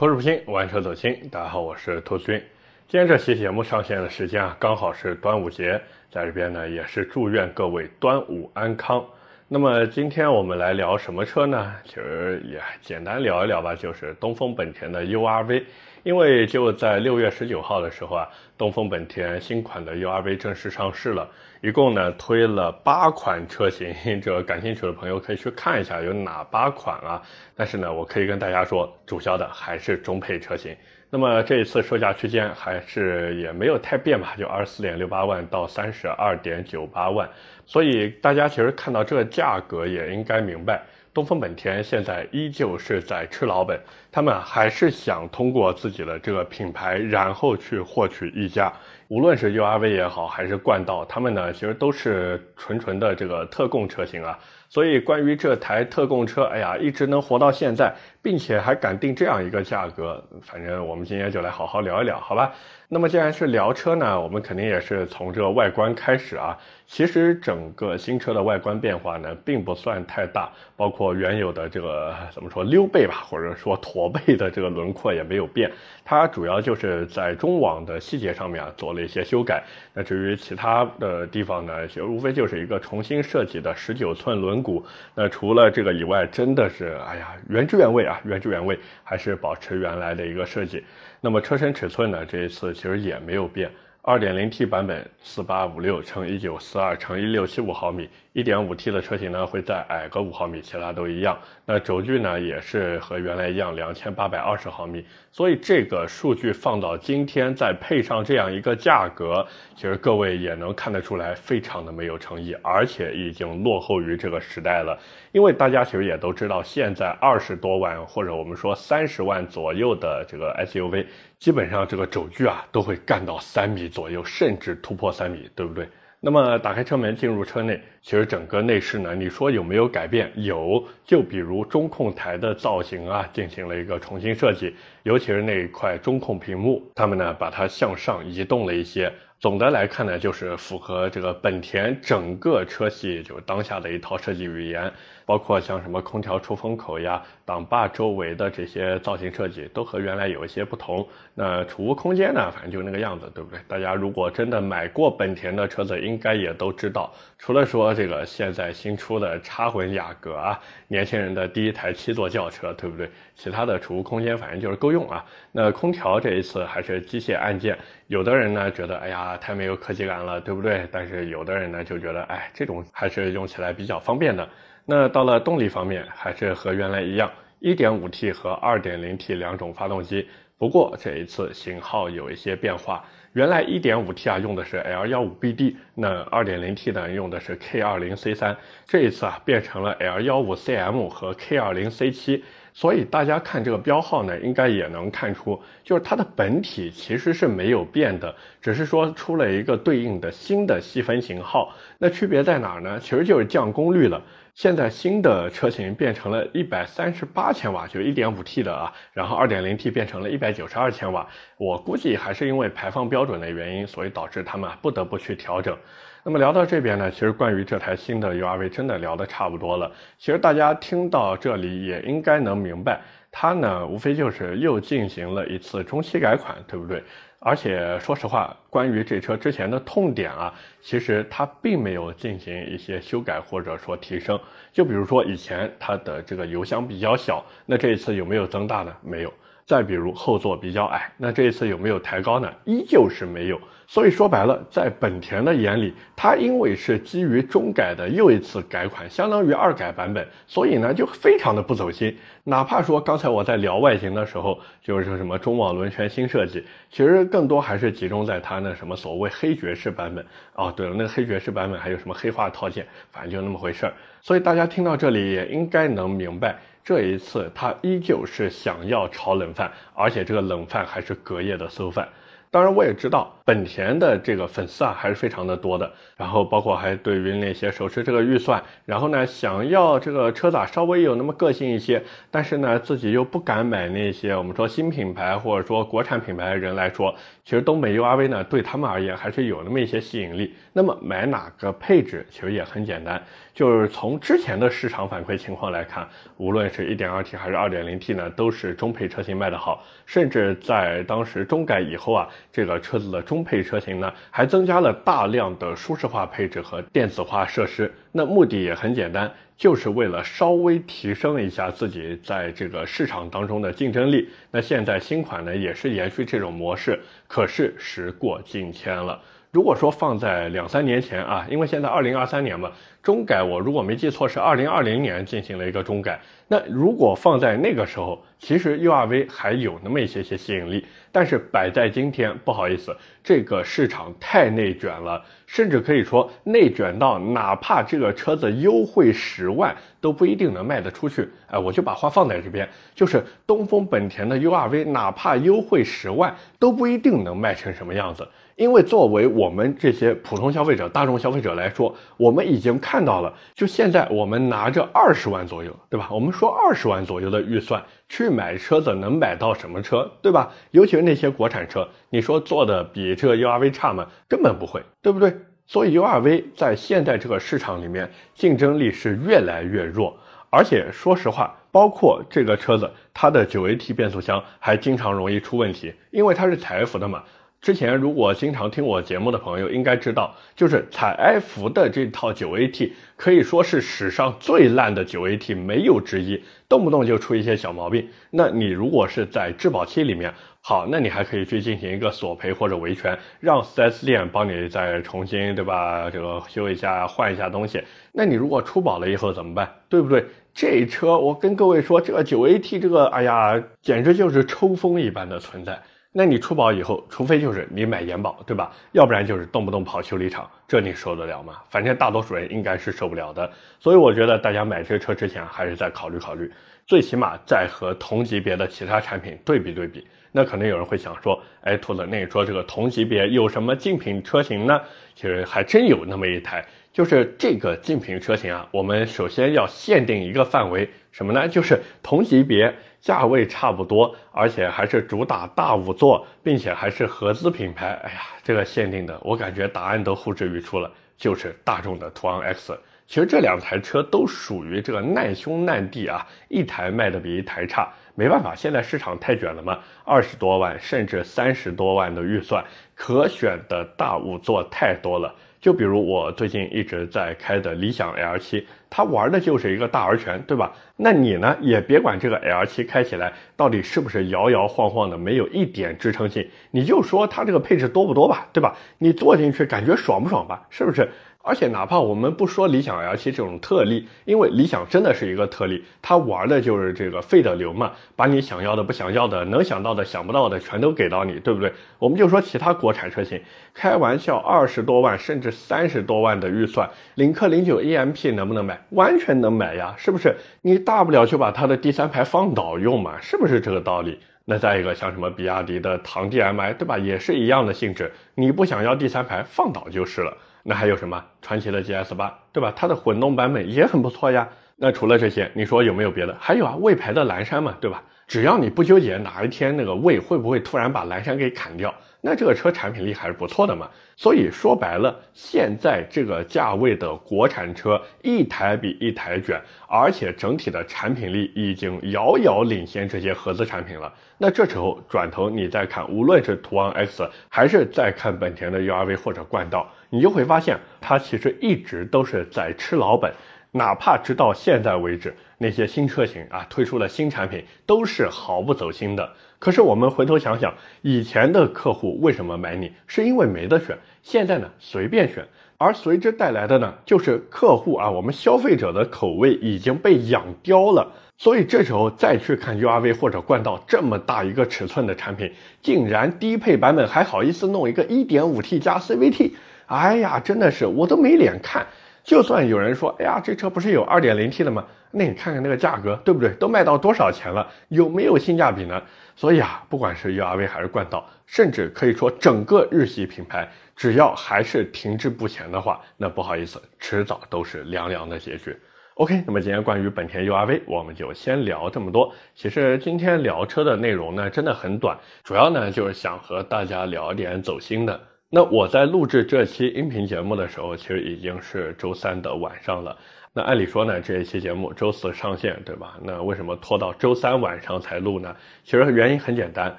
口齿不清，玩车走心。大家好，我是兔子君。今天这期节目上线的时间啊，刚好是端午节，在这边呢也是祝愿各位端午安康。那么今天我们来聊什么车呢？其实也简单聊一聊吧，就是东风本田的 URV。因为就在六月十九号的时候啊，东风本田新款的 URV 正式上市了，一共呢推了八款车型，这感兴趣的朋友可以去看一下有哪八款啊。但是呢，我可以跟大家说，主销的还是中配车型。那么这一次售价区间还是也没有太变吧，就二十四点六八万到三十二点九八万。所以大家其实看到这个价格也应该明白。东风本田现在依旧是在吃老本，他们还是想通过自己的这个品牌，然后去获取溢价。无论是 URV 也好，还是冠道，他们呢其实都是纯纯的这个特供车型啊。所以关于这台特供车，哎呀，一直能活到现在，并且还敢定这样一个价格，反正我们今天就来好好聊一聊，好吧？那么既然是聊车呢，我们肯定也是从这个外观开始啊。其实整个新车的外观变化呢，并不算太大，包括原有的这个怎么说溜背吧，或者说驼背的这个轮廓也没有变。它主要就是在中网的细节上面啊做了一些修改。那至于其他的地方呢，其实无非就是一个重新设计的十九寸轮鼓。那除了这个以外，真的是哎呀原汁原味啊，原汁原味，还是保持原来的一个设计。那么车身尺寸呢，这一次其实也没有变。二点零 T 版本四八五六乘一九四二乘一六七五毫米，一点五 T 的车型呢会再矮个五毫米，其他都一样。那轴距呢也是和原来一样，两千八百二十毫米。所以这个数据放到今天，再配上这样一个价格，其实各位也能看得出来，非常的没有诚意，而且已经落后于这个时代了。因为大家其实也都知道，现在二十多万或者我们说三十万左右的这个 SUV。基本上这个轴距啊都会干到三米左右，甚至突破三米，对不对？那么打开车门进入车内，其实整个内饰呢，你说有没有改变？有，就比如中控台的造型啊，进行了一个重新设计，尤其是那一块中控屏幕，他们呢把它向上移动了一些。总的来看呢，就是符合这个本田整个车系就当下的一套设计语言，包括像什么空调出风口呀、挡把周围的这些造型设计，都和原来有一些不同。那储物空间呢，反正就那个样子，对不对？大家如果真的买过本田的车子，应该也都知道，除了说这个现在新出的插混雅阁啊，年轻人的第一台七座轿车，对不对？其他的储物空间反正就是够用啊。那空调这一次还是机械按键。有的人呢觉得，哎呀，太没有科技感了，对不对？但是有的人呢就觉得，哎，这种还是用起来比较方便的。那到了动力方面，还是和原来一样，1.5T 和 2.0T 两种发动机。不过这一次型号有一些变化，原来 1.5T 啊用的是 L15BD，那 2.0T 呢用的是 K20C3，这一次啊变成了 L15CM 和 K20C7。所以大家看这个标号呢，应该也能看出，就是它的本体其实是没有变的，只是说出了一个对应的新的细分型号。那区别在哪儿呢？其实就是降功率了。现在新的车型变成了一百三十八千瓦，就一点五 T 的啊，然后二点零 T 变成了一百九十二千瓦。我估计还是因为排放标准的原因，所以导致他们不得不去调整。那么聊到这边呢，其实关于这台新的 URV 真的聊得差不多了。其实大家听到这里也应该能明白，它呢无非就是又进行了一次中期改款，对不对？而且说实话，关于这车之前的痛点啊，其实它并没有进行一些修改或者说提升。就比如说以前它的这个油箱比较小，那这一次有没有增大呢？没有。再比如后座比较矮，那这一次有没有抬高呢？依旧是没有。所以说白了，在本田的眼里，它因为是基于中改的又一次改款，相当于二改版本，所以呢就非常的不走心。哪怕说刚才我在聊外形的时候，就是说什么中网轮圈新设计，其实更多还是集中在它那什么所谓黑爵士版本。哦，对了，那个黑爵士版本还有什么黑化套件，反正就那么回事儿。所以大家听到这里也应该能明白。这一次，他依旧是想要炒冷饭，而且这个冷饭还是隔夜的馊饭。当然，我也知道本田的这个粉丝啊还是非常的多的。然后包括还对于那些手持这个预算，然后呢想要这个车子啊稍微有那么个性一些，但是呢自己又不敢买那些我们说新品牌或者说国产品牌的人来说，其实东北 URV 呢对他们而言还是有那么一些吸引力。那么买哪个配置其实也很简单，就是从之前的市场反馈情况来看，无论是一点二 T 还是二点零 T 呢，都是中配车型卖得好，甚至在当时中改以后啊，这个车子的中配车型呢还增加了大量的舒适化配置和电子化设施。那目的也很简单，就是为了稍微提升一下自己在这个市场当中的竞争力。那现在新款呢也是延续这种模式，可是时过境迁了。如果说放在两三年前啊，因为现在二零二三年嘛，中改我如果没记错是二零二零年进行了一个中改。那如果放在那个时候，其实 URV 还有那么一些些吸引力。但是摆在今天，不好意思，这个市场太内卷了，甚至可以说内卷到哪怕这个车子优惠十万都不一定能卖得出去。哎，我就把话放在这边，就是东风本田的 URV，哪怕优惠十万都不一定能卖成什么样子。因为作为我们这些普通消费者、大众消费者来说，我们已经看到了，就现在我们拿着二十万左右，对吧？我们说二十万左右的预算去买车子，能买到什么车，对吧？尤其是那些国产车，你说做的比这 URV 差吗？根本不会，对不对？所以 URV 在现在这个市场里面竞争力是越来越弱，而且说实话，包括这个车子，它的九 AT 变速箱还经常容易出问题，因为它是采埃孚的嘛。之前如果经常听我节目的朋友应该知道，就是采埃孚的这套九 AT 可以说是史上最烂的九 AT，没有之一，动不动就出一些小毛病。那你如果是在质保期里面，好，那你还可以去进行一个索赔或者维权，让 4S 店帮你再重新，对吧？这个修一下，换一下东西。那你如果出保了以后怎么办？对不对？这车我跟各位说，这个九 AT 这个，哎呀，简直就是抽风一般的存在。那你出保以后，除非就是你买延保，对吧？要不然就是动不动跑修理厂，这你受得了吗？反正大多数人应该是受不了的。所以我觉得大家买这个车之前，还是再考虑考虑，最起码再和同级别的其他产品对比对比。那可能有人会想说，哎，兔子，那你说这个同级别有什么竞品车型呢？其实还真有那么一台，就是这个竞品车型啊。我们首先要限定一个范围，什么呢？就是同级别。价位差不多，而且还是主打大五座，并且还是合资品牌。哎呀，这个限定的，我感觉答案都呼之欲出了，就是大众的途昂 X。其实这两台车都属于这个难兄难弟啊，一台卖的比一台差。没办法，现在市场太卷了嘛，二十多万甚至三十多万的预算，可选的大五座太多了。就比如我最近一直在开的理想 L 七它玩的就是一个大而全，对吧？那你呢，也别管这个 L 七开起来到底是不是摇摇晃晃的，没有一点支撑性，你就说它这个配置多不多吧，对吧？你坐进去感觉爽不爽吧？是不是？而且哪怕我们不说理想 L7 这种特例，因为理想真的是一个特例，它玩的就是这个费德流嘛，把你想要的、不想要的、能想到的、想不到的全都给到你，对不对？我们就说其他国产车型，开玩笑，二十多万甚至三十多万的预算，领克零九 EMP 能不能买？完全能买呀，是不是？你大不了就把它的第三排放倒用嘛，是不是这个道理？那再一个像什么比亚迪的唐 DMI，对吧？也是一样的性质，你不想要第三排，放倒就是了。那还有什么传祺的 GS 八，对吧？它的混动版本也很不错呀。那除了这些，你说有没有别的？还有啊，魏牌的蓝山嘛，对吧？只要你不纠结哪一天那个魏会不会突然把蓝山给砍掉，那这个车产品力还是不错的嘛。所以说白了，现在这个价位的国产车一台比一台卷，而且整体的产品力已经遥遥领先这些合资产品了。那这时候转头你再看，无论是途昂 X 还是再看本田的 URV 或者冠道，你就会发现它其实一直都是在吃老本。哪怕直到现在为止，那些新车型啊推出的新产品都是毫不走心的。可是我们回头想想，以前的客户为什么买你，是因为没得选。现在呢，随便选，而随之带来的呢，就是客户啊，我们消费者的口味已经被养刁了。所以这时候再去看 URV 或者冠道这么大一个尺寸的产品，竟然低配版本还好意思弄一个 1.5T 加 CVT，哎呀，真的是我都没脸看。就算有人说，哎呀，这车不是有二点零 T 的吗？那你看看那个价格，对不对？都卖到多少钱了？有没有性价比呢？所以啊，不管是 URV 还是冠道，甚至可以说整个日系品牌，只要还是停滞不前的话，那不好意思，迟早都是凉凉的结局。OK，那么今天关于本田 URV，我们就先聊这么多。其实今天聊车的内容呢，真的很短，主要呢就是想和大家聊点走心的。那我在录制这期音频节目的时候，其实已经是周三的晚上了。那按理说呢，这一期节目周四上线，对吧？那为什么拖到周三晚上才录呢？其实原因很简单，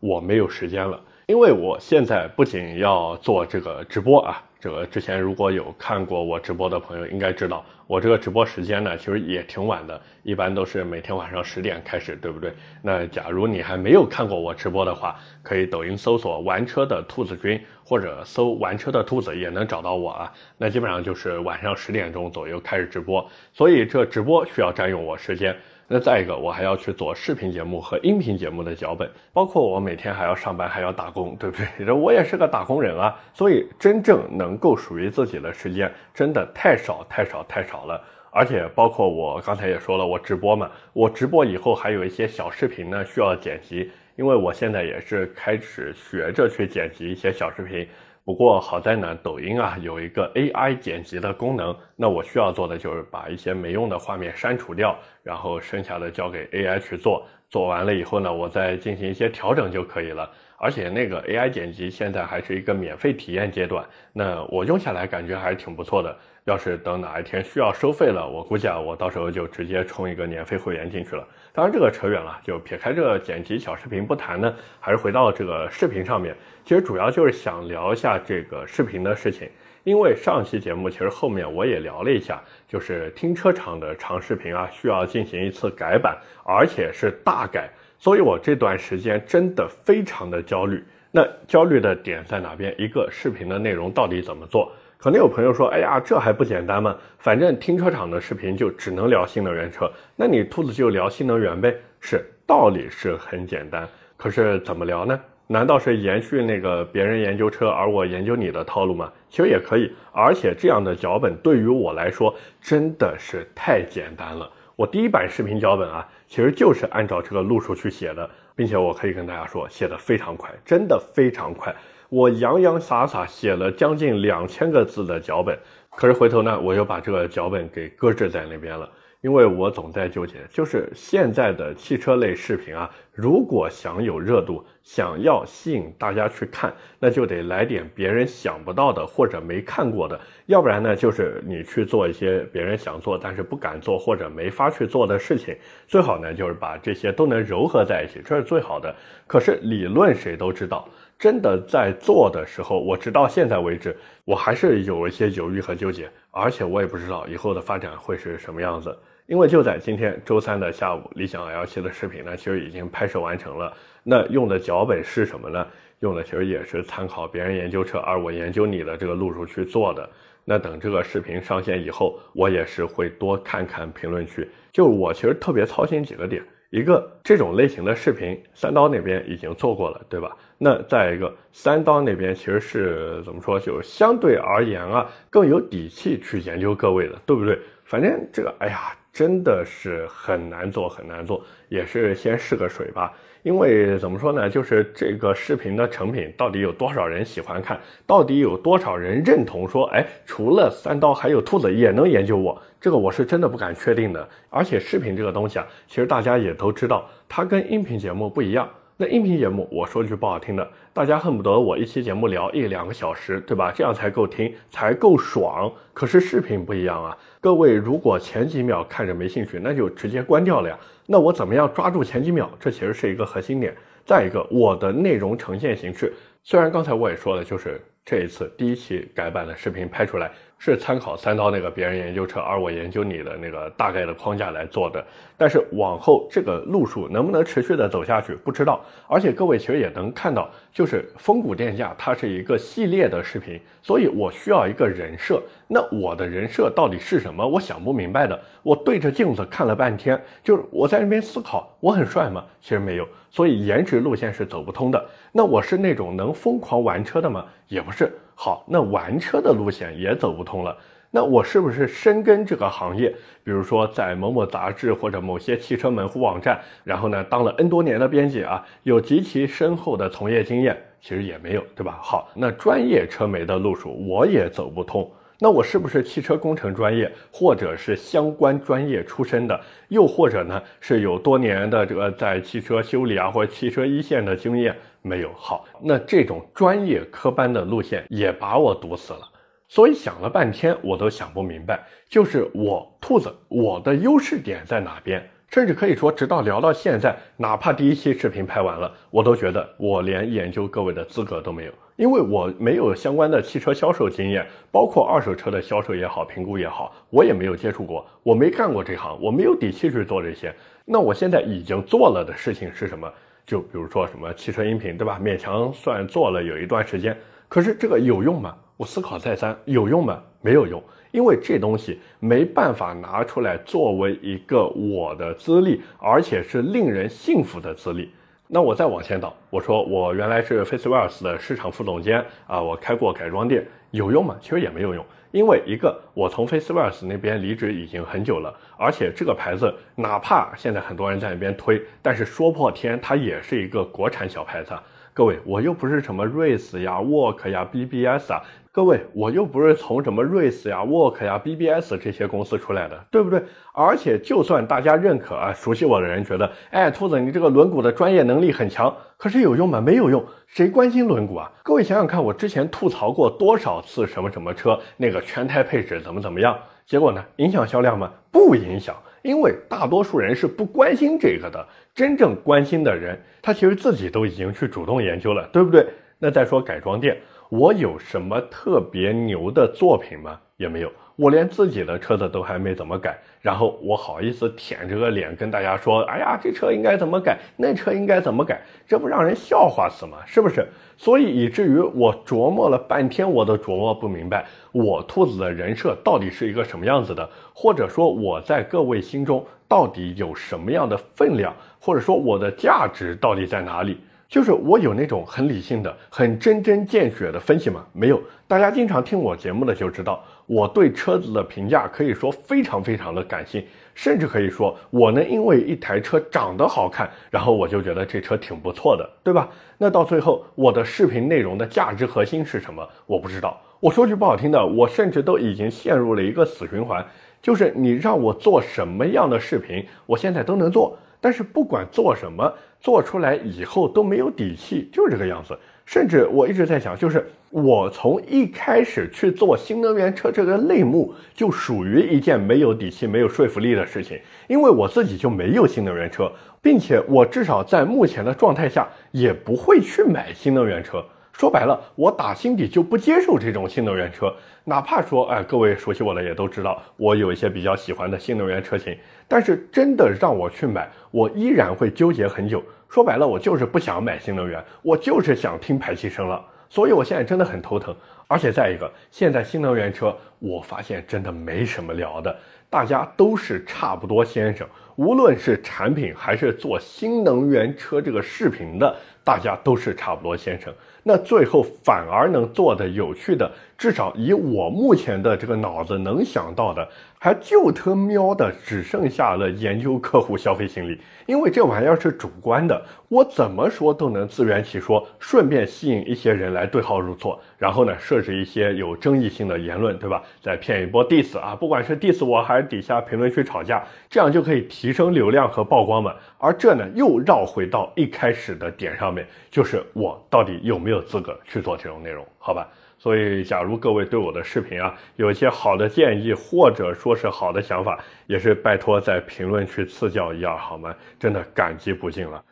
我没有时间了。因为我现在不仅要做这个直播啊，这个之前如果有看过我直播的朋友应该知道，我这个直播时间呢其实也挺晚的，一般都是每天晚上十点开始，对不对？那假如你还没有看过我直播的话，可以抖音搜索“玩车的兔子君”或者搜“玩车的兔子”也能找到我啊。那基本上就是晚上十点钟左右开始直播，所以这直播需要占用我时间。那再一个，我还要去做视频节目和音频节目的脚本，包括我每天还要上班，还要打工，对不对？我也是个打工人啊，所以真正能够属于自己的时间真的太少太少太少了。而且包括我刚才也说了，我直播嘛，我直播以后还有一些小视频呢需要剪辑，因为我现在也是开始学着去剪辑一些小视频。不过好在呢，抖音啊有一个 AI 剪辑的功能，那我需要做的就是把一些没用的画面删除掉，然后剩下的交给 AI 去做。做完了以后呢，我再进行一些调整就可以了。而且那个 AI 剪辑现在还是一个免费体验阶段，那我用下来感觉还是挺不错的。要是等哪一天需要收费了，我估计啊，我到时候就直接充一个年费会员进去了。当然这个扯远了，就撇开这个剪辑小视频不谈呢，还是回到这个视频上面。其实主要就是想聊一下这个视频的事情，因为上期节目其实后面我也聊了一下，就是停车场的长视频啊，需要进行一次改版，而且是大改，所以我这段时间真的非常的焦虑。那焦虑的点在哪边？一个视频的内容到底怎么做？可能有朋友说：“哎呀，这还不简单吗？反正停车场的视频就只能聊新能源车，那你兔子就聊新能源呗。”是，道理是很简单，可是怎么聊呢？难道是延续那个别人研究车，而我研究你的套路吗？其实也可以，而且这样的脚本对于我来说真的是太简单了。我第一版视频脚本啊，其实就是按照这个路数去写的，并且我可以跟大家说，写的非常快，真的非常快。我洋洋洒洒写了将近两千个字的脚本，可是回头呢，我又把这个脚本给搁置在那边了。因为我总在纠结，就是现在的汽车类视频啊，如果想有热度，想要吸引大家去看，那就得来点别人想不到的或者没看过的，要不然呢，就是你去做一些别人想做但是不敢做或者没法去做的事情。最好呢，就是把这些都能糅合在一起，这是最好的。可是理论谁都知道。真的在做的时候，我直到现在为止，我还是有一些犹豫和纠结，而且我也不知道以后的发展会是什么样子。因为就在今天周三的下午，理想 L7 的视频呢，其实已经拍摄完成了。那用的脚本是什么呢？用的其实也是参考别人研究车，而我研究你的这个路数去做的。那等这个视频上线以后，我也是会多看看评论区。就我其实特别操心几个点。一个这种类型的视频，三刀那边已经做过了，对吧？那再一个，三刀那边其实是怎么说，就相对而言啊，更有底气去研究各位的，对不对？反正这个，哎呀，真的是很难做，很难做，也是先试个水吧。因为怎么说呢，就是这个视频的成品到底有多少人喜欢看，到底有多少人认同说，哎，除了三刀还有兔子也能研究我，这个我是真的不敢确定的。而且视频这个东西啊，其实大家也都知道，它跟音频节目不一样。那音频节目，我说句不好听的，大家恨不得我一期节目聊一两个小时，对吧？这样才够听，才够爽。可是视频不一样啊，各位如果前几秒看着没兴趣，那就直接关掉了呀。那我怎么样抓住前几秒？这其实是一个核心点。再一个，我的内容呈现形式，虽然刚才我也说了，就是这一次第一期改版的视频拍出来。是参考三刀那个别人研究车，而我研究你的那个大概的框架来做的。但是往后这个路数能不能持续的走下去，不知道。而且各位其实也能看到，就是风谷电价它是一个系列的视频，所以我需要一个人设。那我的人设到底是什么？我想不明白的。我对着镜子看了半天，就是我在那边思考，我很帅吗？其实没有。所以颜值路线是走不通的。那我是那种能疯狂玩车的吗？也不是。好，那玩车的路线也走不通了。那我是不是深耕这个行业？比如说在某某杂志或者某些汽车门户网站，然后呢当了 N 多年的编辑啊，有极其深厚的从业经验，其实也没有，对吧？好，那专业车媒的路数我也走不通。那我是不是汽车工程专业，或者是相关专业出身的？又或者呢，是有多年的这个在汽车修理啊，或者汽车一线的经验？没有。好，那这种专业科班的路线也把我堵死了。所以想了半天，我都想不明白，就是我兔子，我的优势点在哪边？甚至可以说，直到聊到现在，哪怕第一期视频拍完了，我都觉得我连研究各位的资格都没有，因为我没有相关的汽车销售经验，包括二手车的销售也好，评估也好，我也没有接触过，我没干过这行，我没有底气去做这些。那我现在已经做了的事情是什么？就比如说什么汽车音频，对吧？勉强算做了有一段时间，可是这个有用吗？我思考再三，有用吗？没有用。因为这东西没办法拿出来作为一个我的资历，而且是令人信服的资历。那我再往前倒，我说我原来是 f a c e w e l s 的市场副总监啊，我开过改装店，有用吗？其实也没有用。因为一个我从 FaceWells 那边离职已经很久了，而且这个牌子哪怕现在很多人在那边推，但是说破天它也是一个国产小牌子。各位，我又不是什么瑞斯呀、沃克呀、BBS 啊。各位，我又不是从什么瑞斯呀、沃克呀、BBS 这些公司出来的，对不对？而且，就算大家认可啊，熟悉我的人觉得，哎，兔子，你这个轮毂的专业能力很强，可是有用吗？没有用，谁关心轮毂啊？各位想想看，我之前吐槽过多少次什么什么车，那个全胎配置怎么怎么样？结果呢？影响销量吗？不影响，因为大多数人是不关心这个的。真正关心的人，他其实自己都已经去主动研究了，对不对？那再说改装店。我有什么特别牛的作品吗？也没有，我连自己的车子都还没怎么改，然后我好意思舔着个脸跟大家说，哎呀，这车应该怎么改，那车应该怎么改，这不让人笑话死吗？是不是？所以以至于我琢磨了半天，我都琢磨不明白，我兔子的人设到底是一个什么样子的，或者说我在各位心中到底有什么样的分量，或者说我的价值到底在哪里？就是我有那种很理性的、很针针见血的分析吗？没有。大家经常听我节目的就知道，我对车子的评价可以说非常非常的感性，甚至可以说我能因为一台车长得好看，然后我就觉得这车挺不错的，对吧？那到最后，我的视频内容的价值核心是什么？我不知道。我说句不好听的，我甚至都已经陷入了一个死循环，就是你让我做什么样的视频，我现在都能做。但是不管做什么，做出来以后都没有底气，就是这个样子。甚至我一直在想，就是我从一开始去做新能源车这个类目，就属于一件没有底气、没有说服力的事情。因为我自己就没有新能源车，并且我至少在目前的状态下也不会去买新能源车。说白了，我打心底就不接受这种新能源车。哪怕说，哎，各位熟悉我的也都知道，我有一些比较喜欢的新能源车型。但是真的让我去买，我依然会纠结很久。说白了，我就是不想买新能源，我就是想听排气声了。所以我现在真的很头疼。而且再一个，现在新能源车，我发现真的没什么聊的，大家都是差不多先生。无论是产品还是做新能源车这个视频的，大家都是差不多先生。那最后反而能做的有趣的，至少以我目前的这个脑子能想到的。还就他喵的只剩下了研究客户消费心理，因为这玩意儿是主观的，我怎么说都能自圆其说，顺便吸引一些人来对号入座，然后呢设置一些有争议性的言论，对吧？再骗一波 diss 啊，不管是 diss 我还是底下评论区吵架，这样就可以提升流量和曝光嘛。而这呢又绕回到一开始的点上面，就是我到底有没有资格去做这种内容？好吧。所以，假如各位对我的视频啊有一些好的建议，或者说是好的想法，也是拜托在评论区赐教一二，好吗？真的感激不尽了。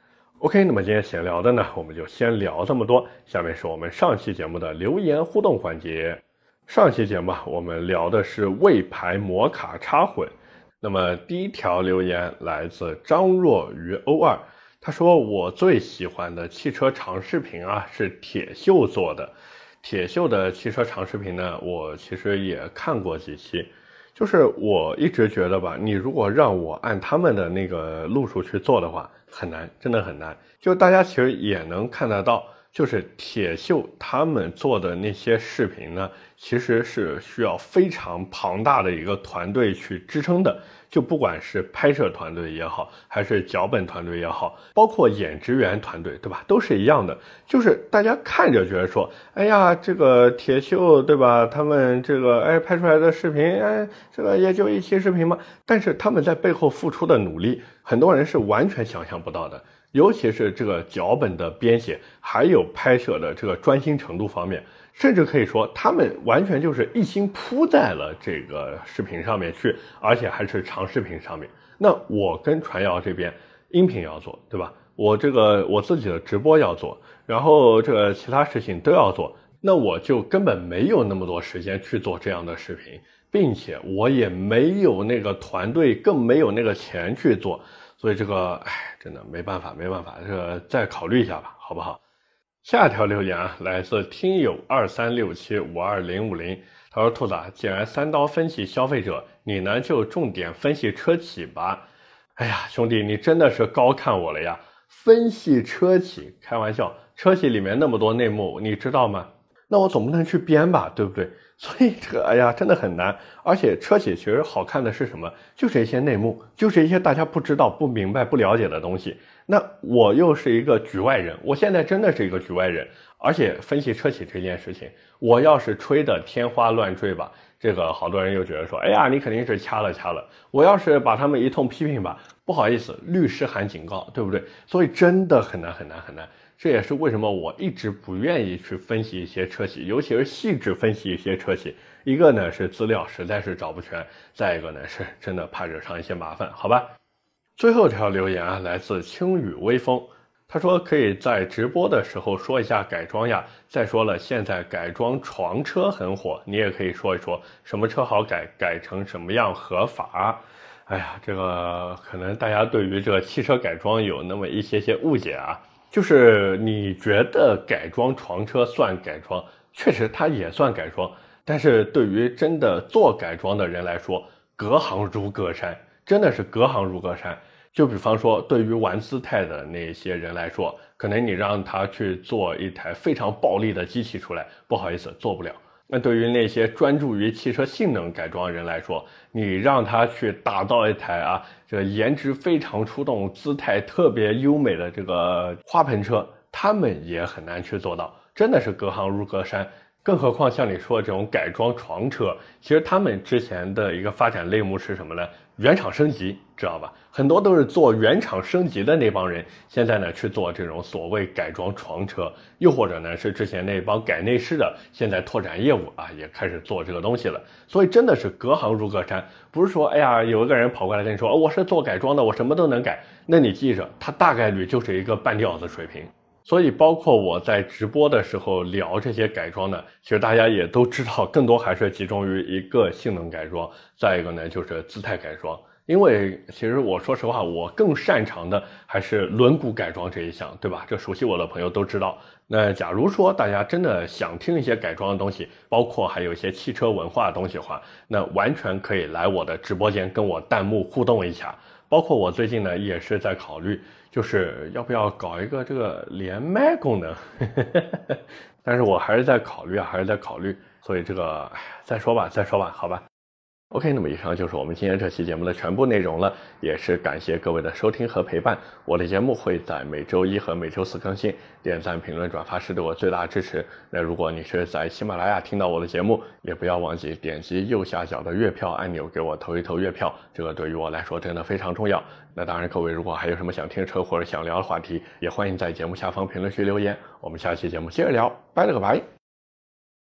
OK，那么今天闲聊的呢，我们就先聊这么多。下面是我们上期节目的留言互动环节。上期节目，我们聊的是魏牌摩卡插混。那么第一条留言来自张若愚 O 二，他说我最喜欢的汽车长视频啊是铁锈做的。铁锈的汽车长视频呢，我其实也看过几期，就是我一直觉得吧，你如果让我按他们的那个路数去做的话，很难，真的很难。就大家其实也能看得到，就是铁锈他们做的那些视频呢，其实是需要非常庞大的一个团队去支撑的。就不管是拍摄团队也好，还是脚本团队也好，包括演职员团队，对吧？都是一样的。就是大家看着觉得说，哎呀，这个铁锈，对吧？他们这个哎拍出来的视频，哎，这个也就一期视频嘛。但是他们在背后付出的努力，很多人是完全想象不到的。尤其是这个脚本的编写，还有拍摄的这个专心程度方面。甚至可以说，他们完全就是一心扑在了这个视频上面去，而且还是长视频上面。那我跟传谣这边音频要做，对吧？我这个我自己的直播要做，然后这个其他事情都要做，那我就根本没有那么多时间去做这样的视频，并且我也没有那个团队，更没有那个钱去做。所以这个，哎，真的没办法，没办法，这个再考虑一下吧，好不好？下条留言啊，来自听友二三六七五二零五零，他说：“兔子，既然三刀分析消费者，你呢就重点分析车企吧。”哎呀，兄弟，你真的是高看我了呀！分析车企，开玩笑，车企里面那么多内幕，你知道吗？那我总不能去编吧，对不对？所以这个，哎呀，真的很难。而且车企其实好看的是什么？就是一些内幕，就是一些大家不知道、不明白、不了解的东西。那我又是一个局外人，我现在真的是一个局外人，而且分析车企这件事情，我要是吹的天花乱坠吧，这个好多人又觉得说，哎呀，你肯定是掐了掐了。我要是把他们一通批评吧，不好意思，律师函警告，对不对？所以真的很难很难很难。这也是为什么我一直不愿意去分析一些车企，尤其是细致分析一些车企。一个呢是资料实在是找不全，再一个呢是真的怕惹上一些麻烦，好吧？最后一条留言啊，来自轻雨微风，他说可以在直播的时候说一下改装呀。再说了，现在改装床车很火，你也可以说一说什么车好改，改成什么样合法。哎呀，这个可能大家对于这个汽车改装有那么一些些误解啊。就是你觉得改装床车算改装，确实它也算改装，但是对于真的做改装的人来说，隔行如隔山。真的是隔行如隔山。就比方说，对于玩姿态的那些人来说，可能你让他去做一台非常暴力的机器出来，不好意思，做不了。那对于那些专注于汽车性能改装人来说，你让他去打造一台啊，这个颜值非常出众、姿态特别优美的这个花盆车，他们也很难去做到。真的是隔行如隔山。更何况像你说的这种改装床车，其实他们之前的一个发展类目是什么呢？原厂升级，知道吧？很多都是做原厂升级的那帮人，现在呢去做这种所谓改装床车，又或者呢是之前那帮改内饰的，现在拓展业务啊，也开始做这个东西了。所以真的是隔行如隔山，不是说哎呀有一个人跑过来跟你说，我是做改装的，我什么都能改，那你记着，他大概率就是一个半吊子水平。所以，包括我在直播的时候聊这些改装呢，其实大家也都知道，更多还是集中于一个性能改装，再一个呢就是姿态改装。因为其实我说实话，我更擅长的还是轮毂改装这一项，对吧？这熟悉我的朋友都知道。那假如说大家真的想听一些改装的东西，包括还有一些汽车文化的东西的话，那完全可以来我的直播间跟我弹幕互动一下。包括我最近呢也是在考虑。就是要不要搞一个这个连麦功能，但是我还是在考虑啊，还是在考虑，所以这个再说吧，再说吧，好吧。OK，那么以上就是我们今天这期节目的全部内容了，也是感谢各位的收听和陪伴。我的节目会在每周一和每周四更新，点赞、评论、转发是对我最大的支持。那如果你是在喜马拉雅听到我的节目，也不要忘记点击右下角的月票按钮，给我投一投月票，这个对于我来说真的非常重要。那当然，各位如果还有什么想听车或者想聊的话题，也欢迎在节目下方评论区留言。我们下期节目接着聊，拜了个拜。